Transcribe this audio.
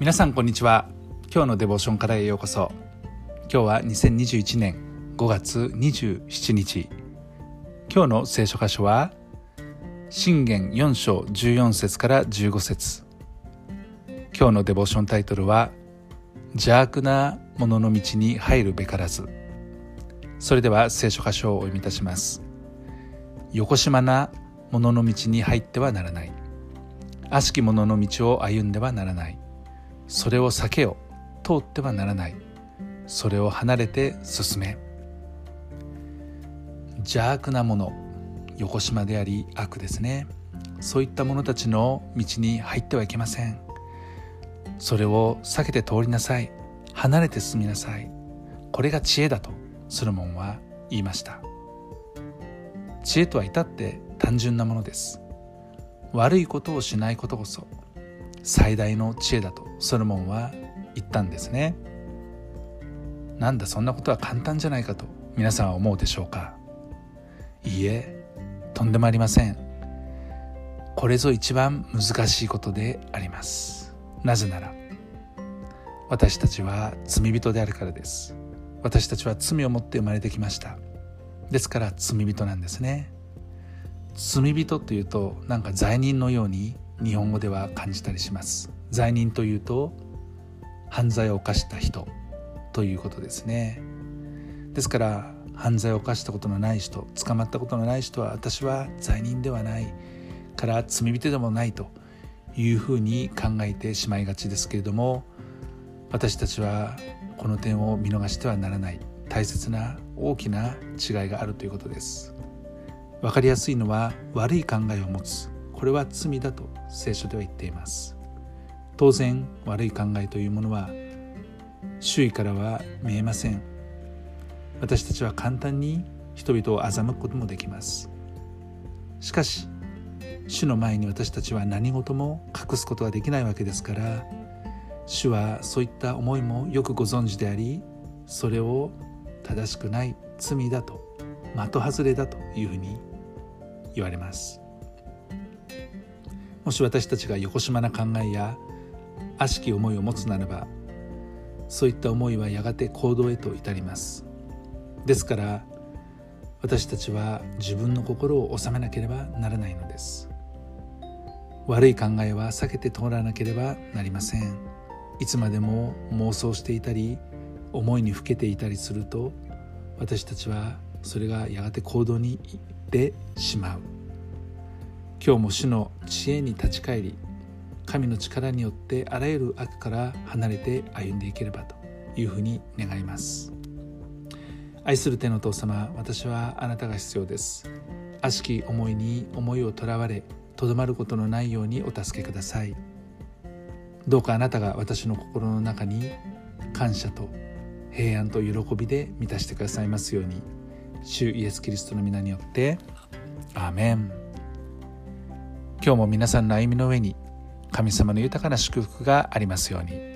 皆さんこんにちは。今日のデボーションからへようこそ。今日は2021年5月27日。今日の聖書箇所は信玄4章14節から15節。今日のデボーションタイトルは邪悪な者の道に入るべからず。それでは聖書箇所をお読みいたします。横島な者の道に入ってはならない。悪しき者の道を歩んではならない。それを避けよ通ってはならない。それを離れて進め。邪悪なもの横島であり悪ですね。そういった者たちの道に入ってはいけません。それを避けて通りなさい。離れて進みなさい。これが知恵だとソロモンは言いました。知恵とは至って単純なものです。悪いことをしないことこそ最大の知恵だとソロモンは言ったんですね。なんだそんなことは簡単じゃないかと皆さんは思うでしょうか。いいえとんでもありません。これぞ一番難しいことであります。なぜなら私たちは罪人であるからです。私たちは罪を持って生まれてきました。ですから罪人なんですね。罪人というとなんか罪人のように日本語では感じたりします。罪人というと犯罪を犯した人ということですね。ですから犯罪を犯したことのない人捕まったことのない人は私は罪人ではないから罪人でもないというふうに考えてしまいがちですけれども私たちはこの点を見逃してはならない大切な大きな違いがあるということです。分かりやすいのは悪い考えを持つこれは罪だと聖書では言っています。当然悪い考えというものは周囲からは見えません。私たちは簡単に人々を欺くこともできます。しかし主の前に私たちは何事も隠すことができないわけですから主はそういった思いもよくご存知でありそれを正しくない罪だと的外れだというふうに言われます。もし私たちが横島な考えや悪しき思いを持つならばそういった思いはやがて行動へと至ります。ですから私たちは自分の心を収めなければならないのです。悪い考えは避けて通らなければなりません。いつまでも妄想していたり思いにふけていたりすると私たちはそれがやがて行動に行ってしまう。今日も主の知恵に立ち返り神の力によってあらゆる悪から離れて歩んでいければというふうに願います。愛する天の父様私はあなたが必要です。悪しき思いに思いをとらわれとどまることのないようにお助けください。どうかあなたが私の心の中に感謝と平安と喜びで満たしてくださいますように。主イエス・キリストの皆によってアーメン。今日も皆さんの歩みの上に神様の豊かな祝福がありますように。